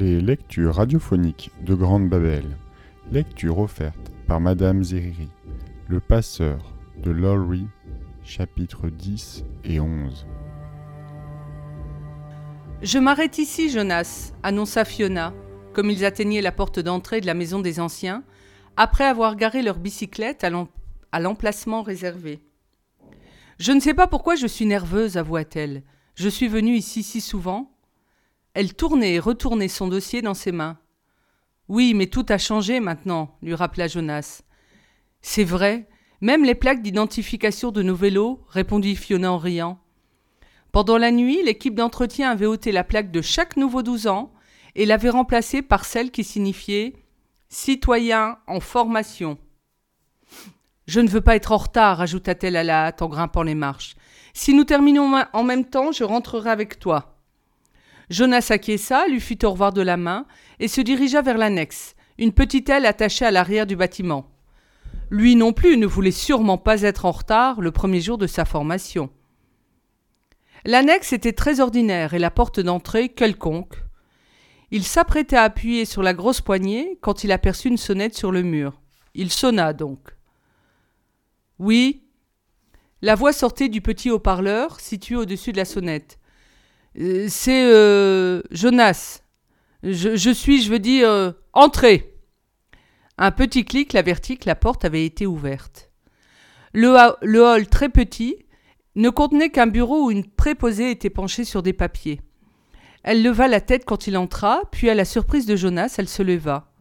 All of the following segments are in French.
Les lectures radiophoniques de Grande Babel. Lecture offerte par Madame Zeriri. Le passeur de Lowry, chapitres 10 et 11. Je m'arrête ici, Jonas, annonça Fiona, comme ils atteignaient la porte d'entrée de la maison des anciens, après avoir garé leur bicyclette à l'emplacement réservé. Je ne sais pas pourquoi je suis nerveuse, avoua-t-elle. Je suis venue ici si souvent. Elle tournait et retournait son dossier dans ses mains. Oui, mais tout a changé maintenant, lui rappela Jonas. C'est vrai, même les plaques d'identification de nos vélos, répondit Fiona en riant. Pendant la nuit, l'équipe d'entretien avait ôté la plaque de chaque nouveau douze ans et l'avait remplacée par celle qui signifiait Citoyen en formation. Je ne veux pas être en retard, ajouta-t-elle à la hâte en grimpant les marches. Si nous terminons en même temps, je rentrerai avec toi. Jonas acquiesça, lui fit au revoir de la main et se dirigea vers l'annexe, une petite aile attachée à l'arrière du bâtiment. Lui non plus ne voulait sûrement pas être en retard le premier jour de sa formation. L'annexe était très ordinaire et la porte d'entrée quelconque. Il s'apprêtait à appuyer sur la grosse poignée quand il aperçut une sonnette sur le mur. Il sonna donc. Oui. La voix sortait du petit haut-parleur situé au-dessus de la sonnette. Euh, c'est euh, Jonas. Je, suis, je veux dire, euh, entrez. Un petit clic l'avertit que la porte avait été ouverte. Le, le hall très petit ne contenait qu'un bureau où une préposée était penchée sur des papiers. Elle leva la tête quand il entra, puis à la surprise de Jonas, elle se leva.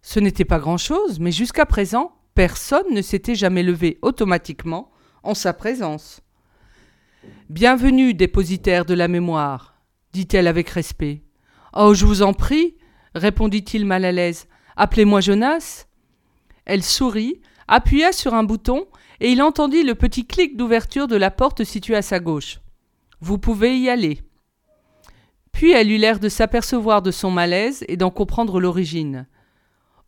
Ce n'était pas grand-chose, mais jusqu'à présent, personne ne s'était jamais levé automatiquement en sa présence. Bienvenue, dépositaire de la mémoire, dit-elle avec respect. Oh, je vous en prie, répondit-il mal à l'aise. Appelez-moi Jonas. Elle sourit, appuya sur un bouton, et il entendit le petit clic d'ouverture de la porte située à sa gauche. Vous pouvez y aller. Puis elle eut l'air de s'apercevoir de son malaise et d'en comprendre l'origine.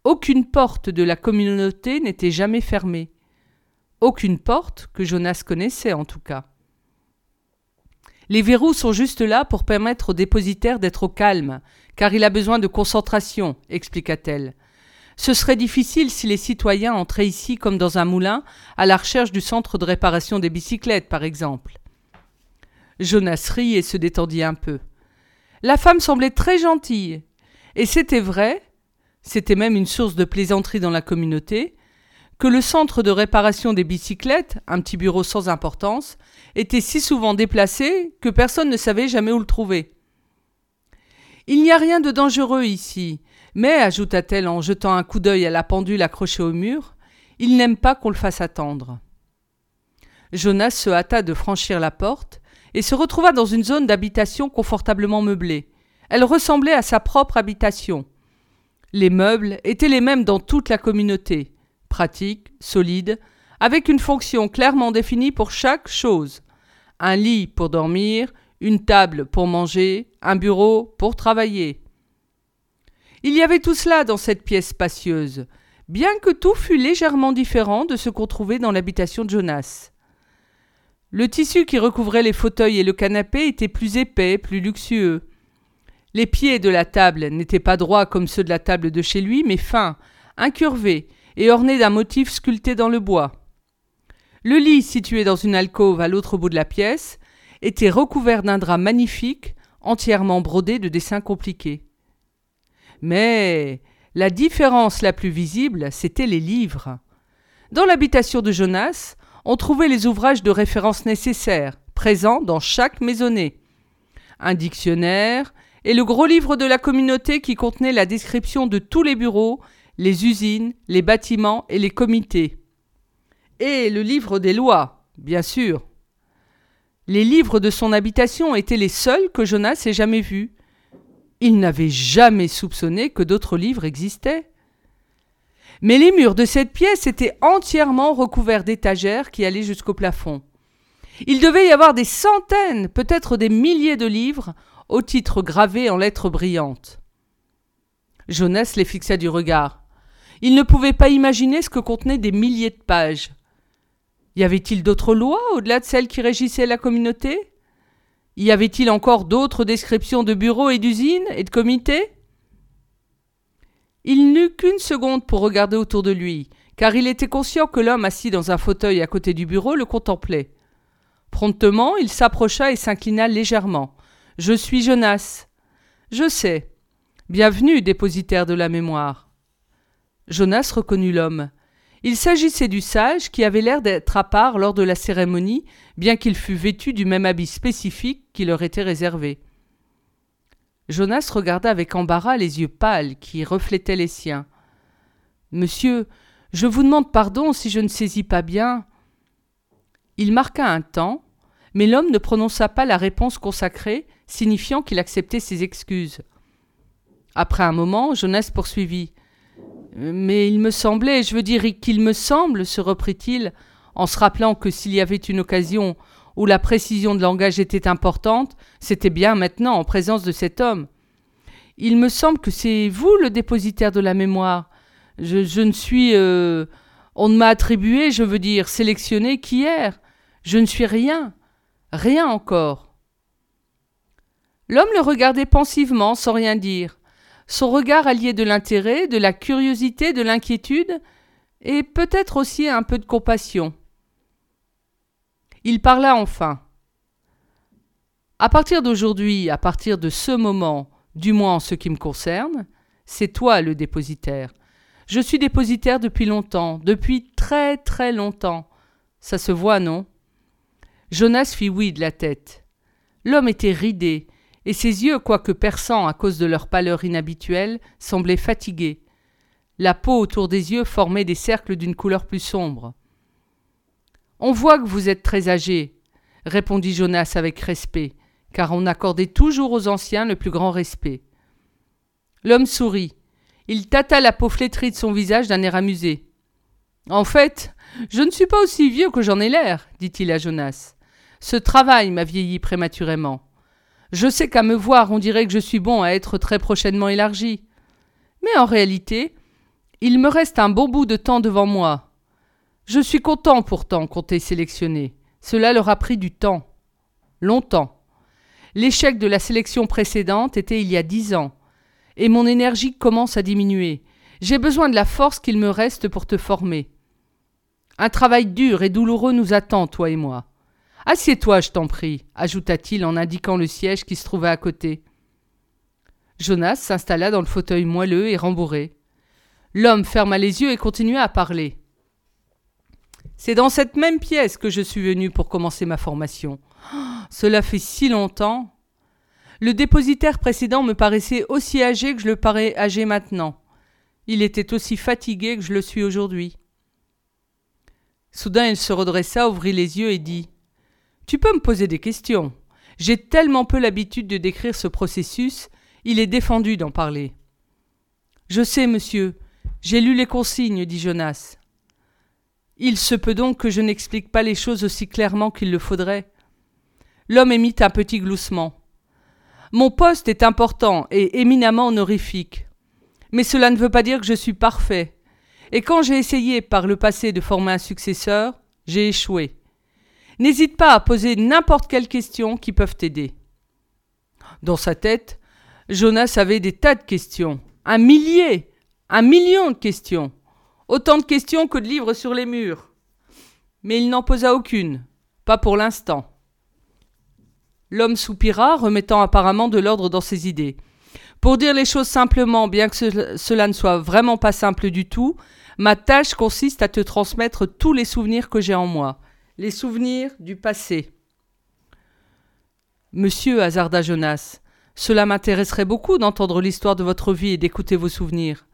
Aucune porte de la communauté n'était jamais fermée. Aucune porte que Jonas connaissait en tout cas. Les verrous sont juste là pour permettre au dépositaire d'être au calme, car il a besoin de concentration, expliqua-t-elle. Ce serait difficile si les citoyens entraient ici comme dans un moulin, à la recherche du centre de réparation des bicyclettes, par exemple. Jonas rit et se détendit un peu. La femme semblait très gentille, et c'était vrai, c'était même une source de plaisanterie dans la communauté, que le centre de réparation des bicyclettes, un petit bureau sans importance, était si souvent déplacé que personne ne savait jamais où le trouver. Il n'y a rien de dangereux ici, mais, ajouta-t-elle en jetant un coup d'œil à la pendule accrochée au mur, il n'aime pas qu'on le fasse attendre. Jonas se hâta de franchir la porte et se retrouva dans une zone d'habitation confortablement meublée. Elle ressemblait à sa propre habitation. Les meubles étaient les mêmes dans toute la communauté pratique, solide, avec une fonction clairement définie pour chaque chose. Un lit pour dormir, une table pour manger, un bureau pour travailler. Il y avait tout cela dans cette pièce spacieuse, bien que tout fût légèrement différent de ce qu'on trouvait dans l'habitation de Jonas. Le tissu qui recouvrait les fauteuils et le canapé était plus épais, plus luxueux. Les pieds de la table n'étaient pas droits comme ceux de la table de chez lui, mais fins, incurvés, et orné d'un motif sculpté dans le bois. Le lit, situé dans une alcôve à l'autre bout de la pièce, était recouvert d'un drap magnifique, entièrement brodé de dessins compliqués. Mais la différence la plus visible, c'était les livres. Dans l'habitation de Jonas, on trouvait les ouvrages de référence nécessaires, présents dans chaque maisonnée. Un dictionnaire et le gros livre de la communauté qui contenait la description de tous les bureaux les usines, les bâtiments et les comités. Et le livre des lois, bien sûr. Les livres de son habitation étaient les seuls que Jonas ait jamais vus. Il n'avait jamais soupçonné que d'autres livres existaient. Mais les murs de cette pièce étaient entièrement recouverts d'étagères qui allaient jusqu'au plafond. Il devait y avoir des centaines, peut-être des milliers de livres, aux titres gravés en lettres brillantes. Jonas les fixa du regard. Il ne pouvait pas imaginer ce que contenaient des milliers de pages. Y avait-il d'autres lois au-delà de celles qui régissaient la communauté? Y avait-il encore d'autres descriptions de bureaux et d'usines et de comités? Il n'eut qu'une seconde pour regarder autour de lui, car il était conscient que l'homme assis dans un fauteuil à côté du bureau le contemplait. Promptement, il s'approcha et s'inclina légèrement. Je suis Jonas. Je sais. Bienvenue, dépositaire de la mémoire. Jonas reconnut l'homme. Il s'agissait du sage qui avait l'air d'être à part lors de la cérémonie, bien qu'il fût vêtu du même habit spécifique qui leur était réservé. Jonas regarda avec embarras les yeux pâles qui reflétaient les siens. Monsieur, je vous demande pardon si je ne saisis pas bien. Il marqua un temps, mais l'homme ne prononça pas la réponse consacrée, signifiant qu'il acceptait ses excuses. Après un moment, Jonas poursuivit. Mais il me semblait, je veux dire qu'il me semble, se reprit-il, en se rappelant que s'il y avait une occasion où la précision de langage était importante, c'était bien maintenant en présence de cet homme. Il me semble que c'est vous le dépositaire de la mémoire. Je, ne suis. Euh, on ne m'a attribué, je veux dire, sélectionné qu'hier. Je ne suis rien. Rien encore. L'homme le regardait pensivement, sans rien dire. Son regard alliait de l'intérêt, de la curiosité, de l'inquiétude, et peut-être aussi un peu de compassion. Il parla enfin. À partir d'aujourd'hui, à partir de ce moment, du moins en ce qui me concerne, c'est toi le dépositaire. Je suis dépositaire depuis longtemps, depuis très très longtemps. Ça se voit, non? Jonas fit oui de la tête. L'homme était ridé, et ses yeux, quoique perçants à cause de leur pâleur inhabituelle, semblaient fatigués. La peau autour des yeux formait des cercles d'une couleur plus sombre. On voit que vous êtes très âgé, répondit Jonas avec respect, car on accordait toujours aux anciens le plus grand respect. L'homme sourit. Il tâta la peau flétrie de son visage d'un air amusé. En fait, je ne suis pas aussi vieux que j'en ai l'air, dit-il à Jonas. Ce travail m'a vieilli prématurément. Je sais qu'à me voir, on dirait que je suis bon à être très prochainement élargi. Mais en réalité, il me reste un bon bout de temps devant moi. Je suis content pourtant qu'on t'ait sélectionné. Cela leur a pris du temps. Longtemps. L'échec de la sélection précédente était il y a dix ans, et mon énergie commence à diminuer. J'ai besoin de la force qu'il me reste pour te former. Un travail dur et douloureux nous attend, toi et moi. Assieds-toi, je t'en prie, ajouta-t-il en indiquant le siège qui se trouvait à côté. Jonas s'installa dans le fauteuil moelleux et rembourré. L'homme ferma les yeux et continua à parler. C'est dans cette même pièce que je suis venu pour commencer ma formation. cela fait si longtemps. Le dépositaire précédent me paraissait aussi âgé que je le parais âgé maintenant. Il était aussi fatigué que je le suis aujourd'hui. Soudain il se redressa, ouvrit les yeux et dit tu peux me poser des questions. J'ai tellement peu l'habitude de décrire ce processus, il est défendu d'en parler. Je sais, monsieur, j'ai lu les consignes, dit Jonas. Il se peut donc que je n'explique pas les choses aussi clairement qu'il le faudrait. L'homme émit un petit gloussement. Mon poste est important et éminemment honorifique. Mais cela ne veut pas dire que je suis parfait. Et quand j'ai essayé par le passé de former un successeur, j'ai échoué. N'hésite pas à poser n'importe quelle question qui peuvent t'aider. Dans sa tête, Jonas avait des tas de questions. Un millier, un million de questions. Autant de questions que de livres sur les murs. Mais il n'en posa aucune. Pas pour l'instant. L'homme soupira, remettant apparemment de l'ordre dans ses idées. Pour dire les choses simplement, bien que cela ne soit vraiment pas simple du tout, ma tâche consiste à te transmettre tous les souvenirs que j'ai en moi les souvenirs du passé. Monsieur, hasarda Jonas, cela m'intéresserait beaucoup d'entendre l'histoire de votre vie et d'écouter vos souvenirs.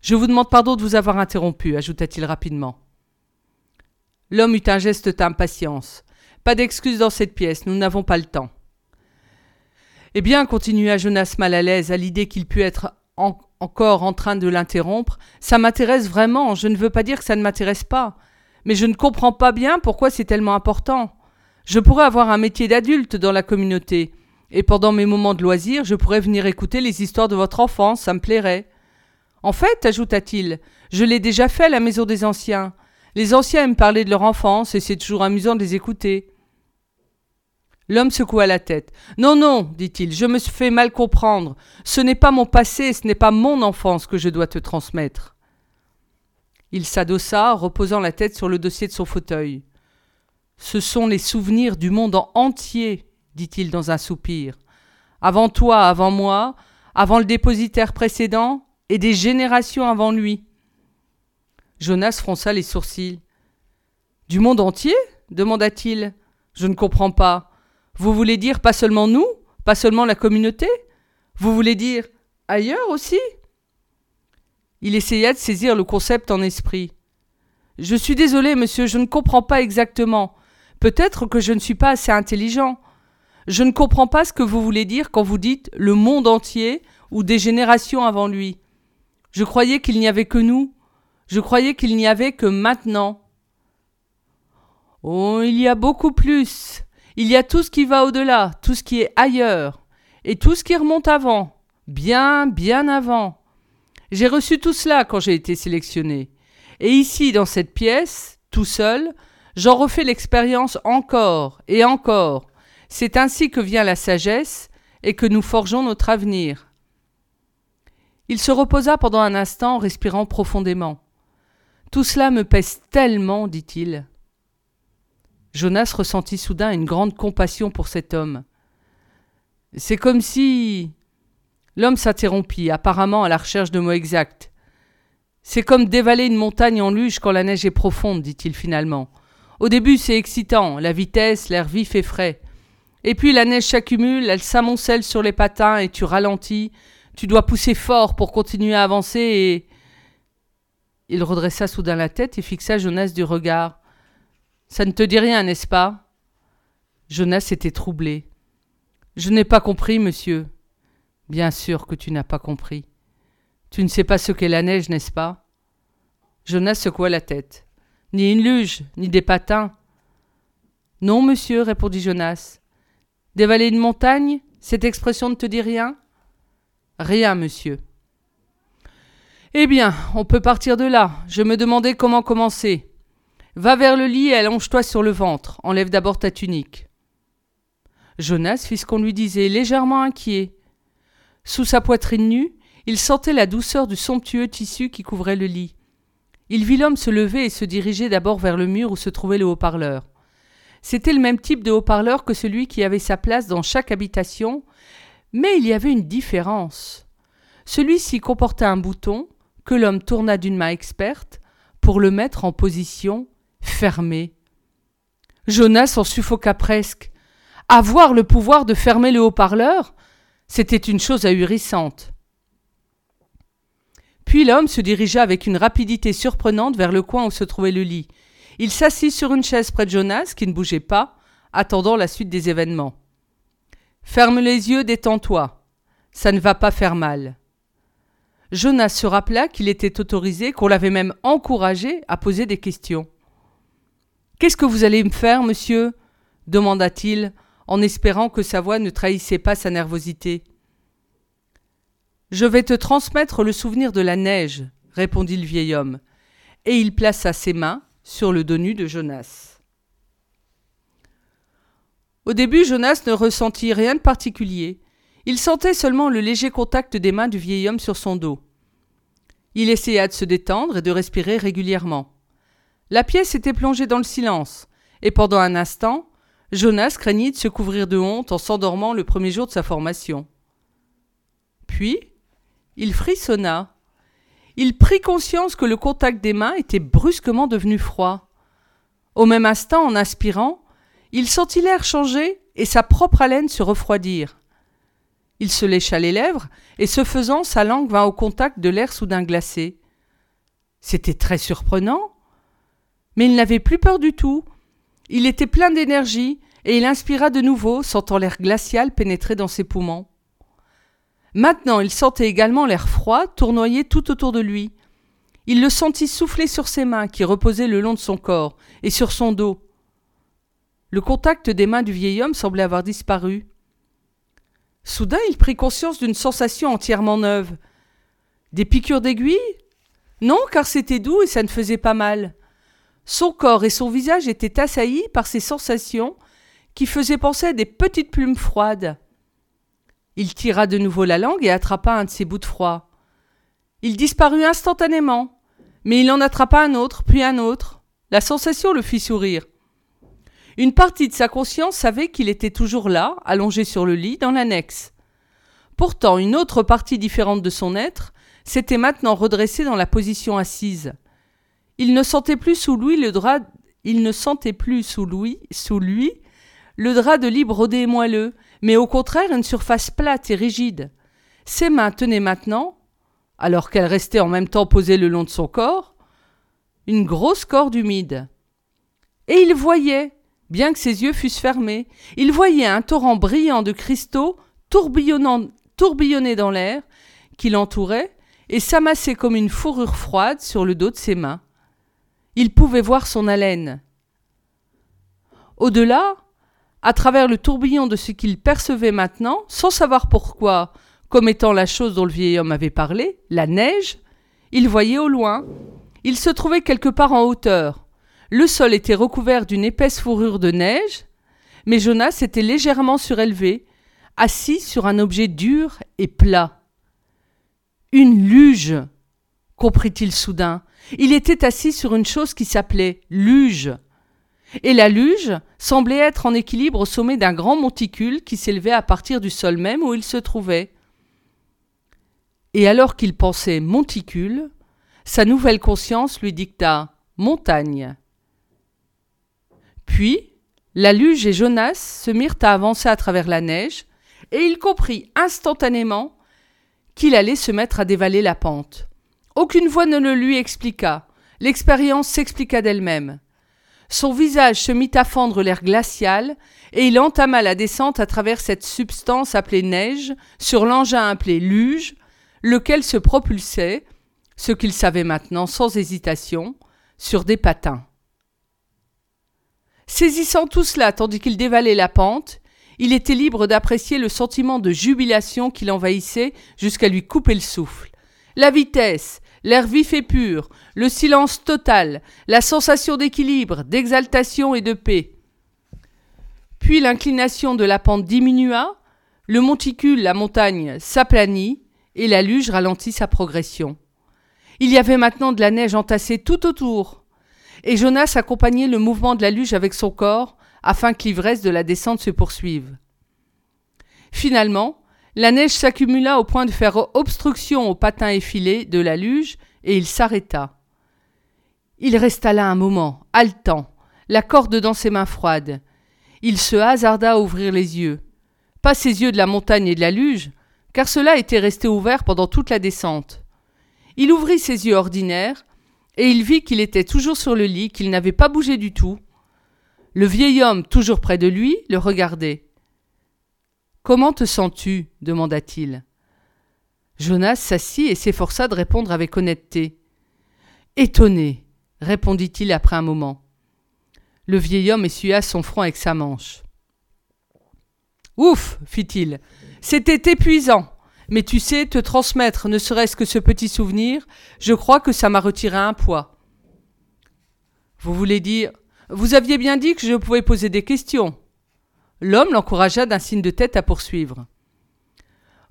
Je vous demande pardon de vous avoir interrompu, ajouta-t-il rapidement. L'homme eut un geste d'impatience. Pas d'excuse dans cette pièce, nous n'avons pas le temps. Eh bien, continua Jonas mal à l'aise à l'idée qu'il pût être encore en train de l'interrompre, ça m'intéresse vraiment, je ne veux pas dire que ça ne m'intéresse pas mais je ne comprends pas bien pourquoi c'est tellement important. Je pourrais avoir un métier d'adulte dans la communauté, et pendant mes moments de loisir, je pourrais venir écouter les histoires de votre enfance, ça me plairait. En fait, ajouta-t-il, je l'ai déjà fait à la maison des anciens. Les anciens aiment parler de leur enfance, et c'est toujours amusant de les écouter. L'homme secoua la tête. Non, non, dit-il, je me fais mal comprendre. Ce n'est pas mon passé, ce n'est pas mon enfance que je dois te transmettre. Il s'adossa, reposant la tête sur le dossier de son fauteuil. Ce sont les souvenirs du monde entier, dit-il dans un soupir. Avant toi, avant moi, avant le dépositaire précédent, et des générations avant lui. Jonas fronça les sourcils. Du monde entier? demanda-t-il. Je ne comprends pas. Vous voulez dire pas seulement nous, pas seulement la communauté? Vous voulez dire ailleurs aussi? Il essaya de saisir le concept en esprit. Je suis désolé, monsieur, je ne comprends pas exactement. Peut-être que je ne suis pas assez intelligent. Je ne comprends pas ce que vous voulez dire quand vous dites le monde entier ou des générations avant lui. Je croyais qu'il n'y avait que nous. Je croyais qu'il n'y avait que maintenant. Oh, il y a beaucoup plus. Il y a tout ce qui va au-delà, tout ce qui est ailleurs, et tout ce qui remonte avant, bien, bien avant. J'ai reçu tout cela quand j'ai été sélectionné. Et ici, dans cette pièce, tout seul, j'en refais l'expérience encore et encore. C'est ainsi que vient la sagesse et que nous forgeons notre avenir. Il se reposa pendant un instant, respirant profondément. Tout cela me pèse tellement, dit-il. Jonas ressentit soudain une grande compassion pour cet homme. C'est comme si. L'homme s'interrompit, apparemment à la recherche de mots exacts. C'est comme dévaler une montagne en luge quand la neige est profonde, dit-il finalement. Au début, c'est excitant, la vitesse, l'air vif et frais. Et puis la neige s'accumule, elle s'amoncelle sur les patins et tu ralentis. Tu dois pousser fort pour continuer à avancer et. Il redressa soudain la tête et fixa Jonas du regard. Ça ne te dit rien, n'est-ce pas? Jonas était troublé. Je n'ai pas compris, monsieur. Bien sûr que tu n'as pas compris. Tu ne sais pas ce qu'est la neige, n'est-ce pas? Jonas secoua la tête. Ni une luge, ni des patins. Non, monsieur, répondit Jonas. Dévaler une montagne, cette expression ne te dit rien? Rien, monsieur. Eh bien, on peut partir de là. Je me demandais comment commencer. Va vers le lit et allonge-toi sur le ventre. Enlève d'abord ta tunique. Jonas fit ce qu'on lui disait, légèrement inquiet. Sous sa poitrine nue, il sentait la douceur du somptueux tissu qui couvrait le lit. Il vit l'homme se lever et se diriger d'abord vers le mur où se trouvait le haut-parleur. C'était le même type de haut-parleur que celui qui avait sa place dans chaque habitation, mais il y avait une différence. Celui-ci comportait un bouton que l'homme tourna d'une main experte pour le mettre en position fermé. Jonas en suffoqua presque. Avoir le pouvoir de fermer le haut-parleur, c'était une chose ahurissante. Puis l'homme se dirigea avec une rapidité surprenante vers le coin où se trouvait le lit. Il s'assit sur une chaise près de Jonas, qui ne bougeait pas, attendant la suite des événements. Ferme les yeux, détends-toi. Ça ne va pas faire mal. Jonas se rappela qu'il était autorisé, qu'on l'avait même encouragé à poser des questions. Qu'est-ce que vous allez me faire, monsieur? demanda-t-il, en espérant que sa voix ne trahissait pas sa nervosité. Je vais te transmettre le souvenir de la neige, répondit le vieil homme, et il plaça ses mains sur le dos nu de Jonas. Au début, Jonas ne ressentit rien de particulier. Il sentait seulement le léger contact des mains du vieil homme sur son dos. Il essaya de se détendre et de respirer régulièrement. La pièce était plongée dans le silence, et pendant un instant, Jonas craignit de se couvrir de honte en s'endormant le premier jour de sa formation. Puis, il frissonna. Il prit conscience que le contact des mains était brusquement devenu froid. Au même instant, en inspirant, il sentit l'air changer et sa propre haleine se refroidir. Il se lécha les lèvres, et ce faisant, sa langue vint au contact de l'air soudain glacé. C'était très surprenant. Mais il n'avait plus peur du tout. Il était plein d'énergie, et il inspira de nouveau, sentant l'air glacial pénétrer dans ses poumons. Maintenant il sentait également l'air froid tournoyer tout autour de lui. Il le sentit souffler sur ses mains qui reposaient le long de son corps, et sur son dos. Le contact des mains du vieil homme semblait avoir disparu. Soudain il prit conscience d'une sensation entièrement neuve. Des piqûres d'aiguilles? Non, car c'était doux et ça ne faisait pas mal. Son corps et son visage étaient assaillis par ces sensations qui faisaient penser à des petites plumes froides. Il tira de nouveau la langue et attrapa un de ces bouts de froid. Il disparut instantanément, mais il en attrapa un autre, puis un autre. La sensation le fit sourire. Une partie de sa conscience savait qu'il était toujours là, allongé sur le lit, dans l'annexe. Pourtant, une autre partie différente de son être s'était maintenant redressée dans la position assise. Il ne sentait plus sous lui le drap, il ne sentait plus sous lui, sous lui, le drap de lit brodé et moelleux, mais au contraire une surface plate et rigide. Ses mains tenaient maintenant, alors qu'elles restaient en même temps posées le long de son corps, une grosse corde humide. Et il voyait, bien que ses yeux fussent fermés, il voyait un torrent brillant de cristaux tourbillonnant, tourbillonner dans l'air qui l'entourait et s'amasser comme une fourrure froide sur le dos de ses mains. Il pouvait voir son haleine. Au-delà, à travers le tourbillon de ce qu'il percevait maintenant, sans savoir pourquoi, comme étant la chose dont le vieil homme avait parlé, la neige, il voyait au loin. Il se trouvait quelque part en hauteur. Le sol était recouvert d'une épaisse fourrure de neige, mais Jonas était légèrement surélevé, assis sur un objet dur et plat. Une luge, comprit-il soudain. Il était assis sur une chose qui s'appelait luge et la luge semblait être en équilibre au sommet d'un grand monticule qui s'élevait à partir du sol même où il se trouvait. Et alors qu'il pensait monticule, sa nouvelle conscience lui dicta montagne. Puis, la luge et Jonas se mirent à avancer à travers la neige, et il comprit instantanément qu'il allait se mettre à dévaler la pente. Aucune voix ne le lui expliqua, l'expérience s'expliqua d'elle-même. Son visage se mit à fendre l'air glacial, et il entama la descente à travers cette substance appelée neige, sur l'engin appelé luge, lequel se propulsait, ce qu'il savait maintenant sans hésitation, sur des patins. Saisissant tout cela tandis qu'il dévalait la pente, il était libre d'apprécier le sentiment de jubilation qui l'envahissait jusqu'à lui couper le souffle. La vitesse, l'air vif et pur, le silence total, la sensation d'équilibre, d'exaltation et de paix. Puis l'inclination de la pente diminua, le monticule, la montagne, s'aplanit, et la luge ralentit sa progression. Il y avait maintenant de la neige entassée tout autour, et Jonas accompagnait le mouvement de la luge avec son corps, afin que l'ivresse de la descente se poursuive. Finalement, la neige s'accumula au point de faire obstruction au patin effilé de la luge, et il s'arrêta. Il resta là un moment, haletant, la corde dans ses mains froides. Il se hasarda à ouvrir les yeux. Pas ses yeux de la montagne et de la luge, car cela était resté ouvert pendant toute la descente. Il ouvrit ses yeux ordinaires, et il vit qu'il était toujours sur le lit, qu'il n'avait pas bougé du tout. Le vieil homme, toujours près de lui, le regardait. Comment te sens-tu demanda-t-il. Jonas s'assit et s'efforça de répondre avec honnêteté. Étonné, répondit-il après un moment. Le vieil homme essuya son front avec sa manche. Ouf, fit-il, c'était épuisant. Mais tu sais, te transmettre ne serait-ce que ce petit souvenir, je crois que ça m'a retiré un poids. Vous voulez dire. Vous aviez bien dit que je pouvais poser des questions. L'homme l'encouragea d'un signe de tête à poursuivre.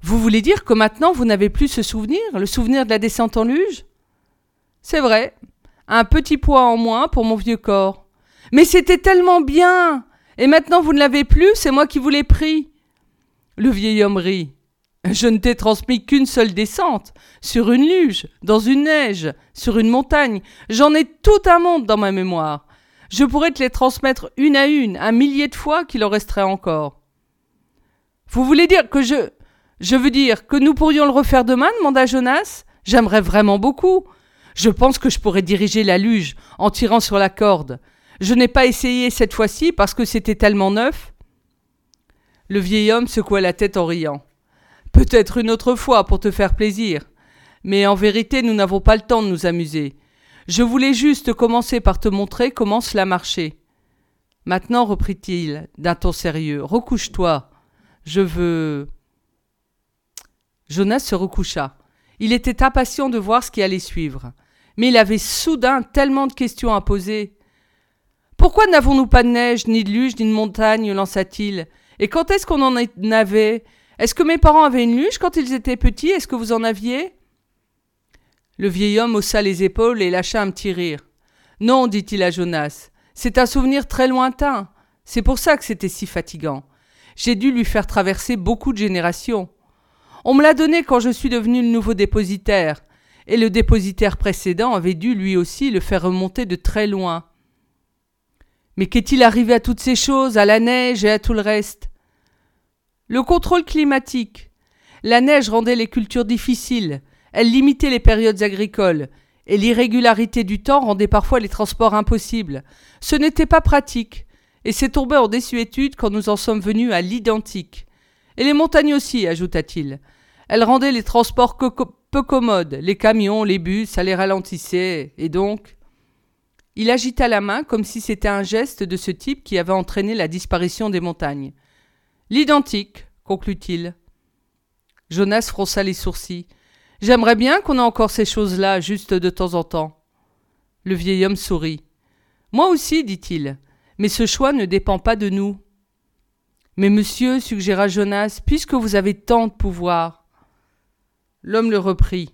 Vous voulez dire que maintenant vous n'avez plus ce souvenir, le souvenir de la descente en luge? C'est vrai, un petit poids en moins pour mon vieux corps. Mais c'était tellement bien Et maintenant vous ne l'avez plus, c'est moi qui vous l'ai pris. Le vieil homme rit. Je ne t'ai transmis qu'une seule descente, sur une luge, dans une neige, sur une montagne. J'en ai tout un monde dans ma mémoire. Je pourrais te les transmettre une à une, un millier de fois qu'il en resterait encore. Vous voulez dire que je. Je veux dire que nous pourrions le refaire demain demanda Jonas. J'aimerais vraiment beaucoup. Je pense que je pourrais diriger la luge en tirant sur la corde. Je n'ai pas essayé cette fois-ci parce que c'était tellement neuf. Le vieil homme secoua la tête en riant. Peut-être une autre fois pour te faire plaisir. Mais en vérité, nous n'avons pas le temps de nous amuser. Je voulais juste commencer par te montrer comment cela marchait. Maintenant, reprit-il d'un ton sérieux, recouche-toi. Je veux. Jonas se recoucha. Il était impatient de voir ce qui allait suivre. Mais il avait soudain tellement de questions à poser. Pourquoi n'avons-nous pas de neige, ni de luge, ni de montagne lança-t-il. Et quand est-ce qu'on en avait Est-ce que mes parents avaient une luge quand ils étaient petits? Est-ce que vous en aviez? Le vieil homme haussa les épaules et lâcha un petit rire. Non, dit-il à Jonas, c'est un souvenir très lointain. C'est pour ça que c'était si fatigant. J'ai dû lui faire traverser beaucoup de générations. On me l'a donné quand je suis devenu le nouveau dépositaire, et le dépositaire précédent avait dû lui aussi le faire remonter de très loin. Mais qu'est-il arrivé à toutes ces choses, à la neige et à tout le reste? Le contrôle climatique. La neige rendait les cultures difficiles, elle limitait les périodes agricoles, et l'irrégularité du temps rendait parfois les transports impossibles. Ce n'était pas pratique, et c'est tombé en désuétude quand nous en sommes venus à l'identique. Et les montagnes aussi, ajouta-t-il. Elles rendaient les transports peu commodes, les camions, les bus, ça les ralentissait, et donc? Il agita la main comme si c'était un geste de ce type qui avait entraîné la disparition des montagnes. L'identique, conclut-il. Jonas fronça les sourcils. J'aimerais bien qu'on ait encore ces choses-là, juste de temps en temps. Le vieil homme sourit. Moi aussi, dit-il, mais ce choix ne dépend pas de nous. Mais monsieur, suggéra Jonas, puisque vous avez tant de pouvoir. L'homme le reprit.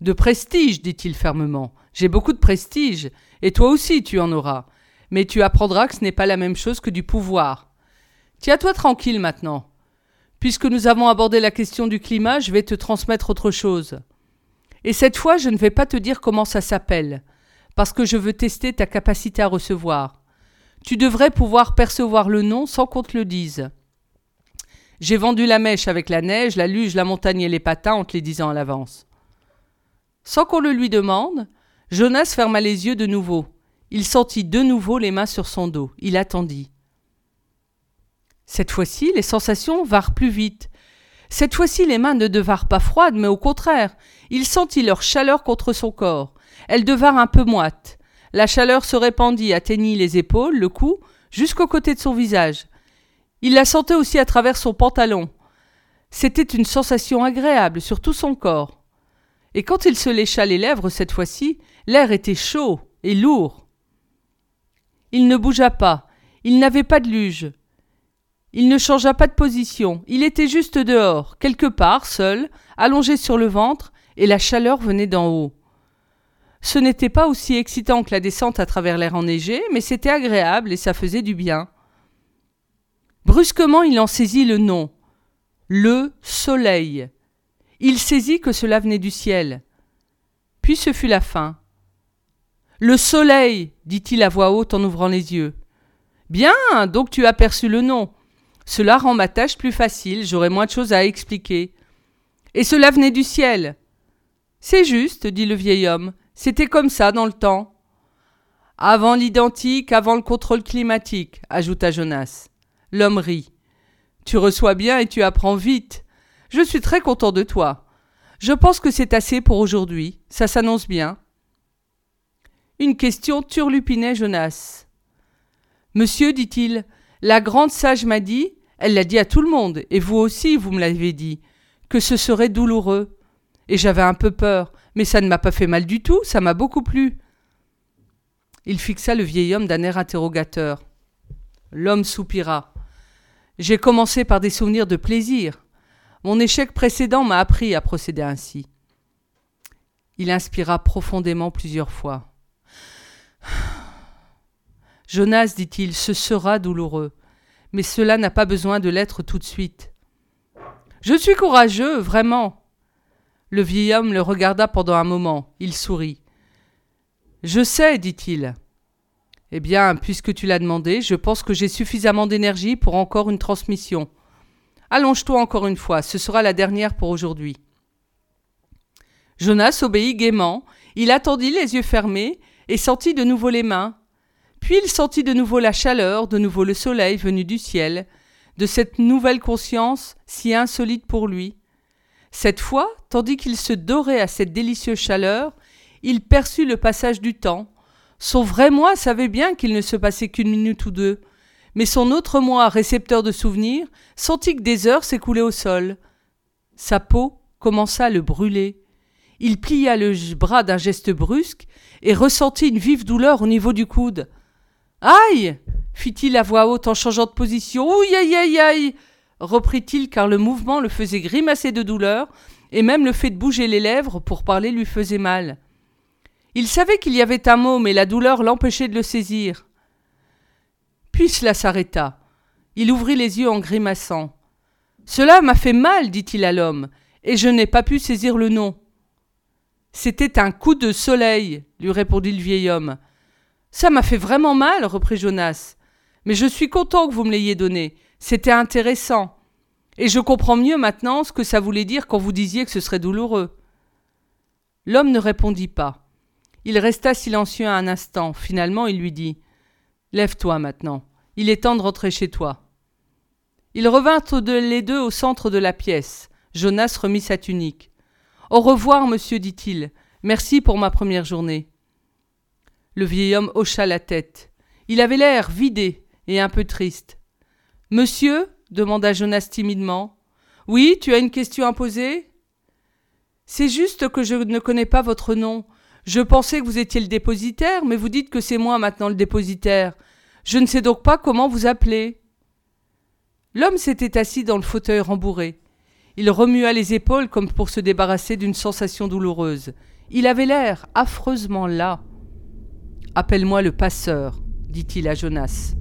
De prestige, dit-il fermement. J'ai beaucoup de prestige, et toi aussi tu en auras. Mais tu apprendras que ce n'est pas la même chose que du pouvoir. Tiens-toi tranquille maintenant. Puisque nous avons abordé la question du climat, je vais te transmettre autre chose. Et cette fois, je ne vais pas te dire comment ça s'appelle, parce que je veux tester ta capacité à recevoir. Tu devrais pouvoir percevoir le nom sans qu'on te le dise. J'ai vendu la mèche avec la neige, la luge, la montagne et les patins en te les disant à l'avance. Sans qu'on le lui demande, Jonas ferma les yeux de nouveau. Il sentit de nouveau les mains sur son dos. Il attendit. Cette fois-ci, les sensations vinrent plus vite. Cette fois-ci, les mains ne devinrent pas froides, mais au contraire, il sentit leur chaleur contre son corps. Elles devinrent un peu moites. La chaleur se répandit, atteignit les épaules, le cou, jusqu'au côté de son visage. Il la sentait aussi à travers son pantalon. C'était une sensation agréable sur tout son corps. Et quand il se lécha les lèvres cette fois-ci, l'air était chaud et lourd. Il ne bougea pas, il n'avait pas de luge, il ne changea pas de position, il était juste dehors, quelque part, seul, allongé sur le ventre, et la chaleur venait d'en haut. Ce n'était pas aussi excitant que la descente à travers l'air enneigé, mais c'était agréable et ça faisait du bien. Brusquement, il en saisit le nom. Le soleil. Il saisit que cela venait du ciel. Puis ce fut la fin. Le soleil, dit-il à voix haute en ouvrant les yeux. Bien, donc tu as perçu le nom. Cela rend ma tâche plus facile, j'aurai moins de choses à expliquer. Et cela venait du ciel. C'est juste, dit le vieil homme, c'était comme ça dans le temps. Avant l'identique, avant le contrôle climatique, ajouta Jonas. L'homme rit. Tu reçois bien et tu apprends vite. Je suis très content de toi. Je pense que c'est assez pour aujourd'hui. Ça s'annonce bien. Une question turlupinait Jonas. Monsieur, dit-il, la grande sage m'a dit, elle l'a dit à tout le monde, et vous aussi vous me l'avez dit, que ce serait douloureux. Et j'avais un peu peur, mais ça ne m'a pas fait mal du tout, ça m'a beaucoup plu. Il fixa le vieil homme d'un air interrogateur. L'homme soupira. J'ai commencé par des souvenirs de plaisir. Mon échec précédent m'a appris à procéder ainsi. Il inspira profondément plusieurs fois. Jonas, dit-il, ce sera douloureux, mais cela n'a pas besoin de l'être tout de suite. Je suis courageux, vraiment. Le vieil homme le regarda pendant un moment. Il sourit. Je sais, dit-il. Eh bien, puisque tu l'as demandé, je pense que j'ai suffisamment d'énergie pour encore une transmission. Allonge-toi encore une fois, ce sera la dernière pour aujourd'hui. Jonas obéit gaiement, il attendit les yeux fermés et sentit de nouveau les mains, puis il sentit de nouveau la chaleur, de nouveau le soleil venu du ciel, de cette nouvelle conscience si insolite pour lui. Cette fois, tandis qu'il se dorait à cette délicieuse chaleur, il perçut le passage du temps. Son vrai moi savait bien qu'il ne se passait qu'une minute ou deux, mais son autre moi, récepteur de souvenirs, sentit que des heures s'écoulaient au sol. Sa peau commença à le brûler. Il plia le bras d'un geste brusque et ressentit une vive douleur au niveau du coude. Aïe fit-il à voix haute en changeant de position. Ouïe aïe aïe aïe reprit-il car le mouvement le faisait grimacer de douleur, et même le fait de bouger les lèvres pour parler lui faisait mal. Il savait qu'il y avait un mot, mais la douleur l'empêchait de le saisir. Puis cela s'arrêta. Il ouvrit les yeux en grimaçant. Cela m'a fait mal, dit-il à l'homme, et je n'ai pas pu saisir le nom. C'était un coup de soleil, lui répondit le vieil homme. Ça m'a fait vraiment mal, reprit Jonas. Mais je suis content que vous me l'ayez donné. C'était intéressant. Et je comprends mieux maintenant ce que ça voulait dire quand vous disiez que ce serait douloureux. L'homme ne répondit pas. Il resta silencieux un instant. Finalement, il lui dit Lève-toi maintenant. Il est temps de rentrer chez toi. Ils revinrent les deux au centre de la pièce. Jonas remit sa tunique. Au revoir, monsieur, dit-il. Merci pour ma première journée. Le vieil homme hocha la tête. Il avait l'air vidé et un peu triste. Monsieur demanda Jonas timidement. Oui, tu as une question à poser? C'est juste que je ne connais pas votre nom. Je pensais que vous étiez le dépositaire, mais vous dites que c'est moi maintenant le dépositaire. Je ne sais donc pas comment vous appeler. L'homme s'était assis dans le fauteuil rembourré. Il remua les épaules comme pour se débarrasser d'une sensation douloureuse. Il avait l'air affreusement las. Appelle-moi le passeur, dit-il à Jonas.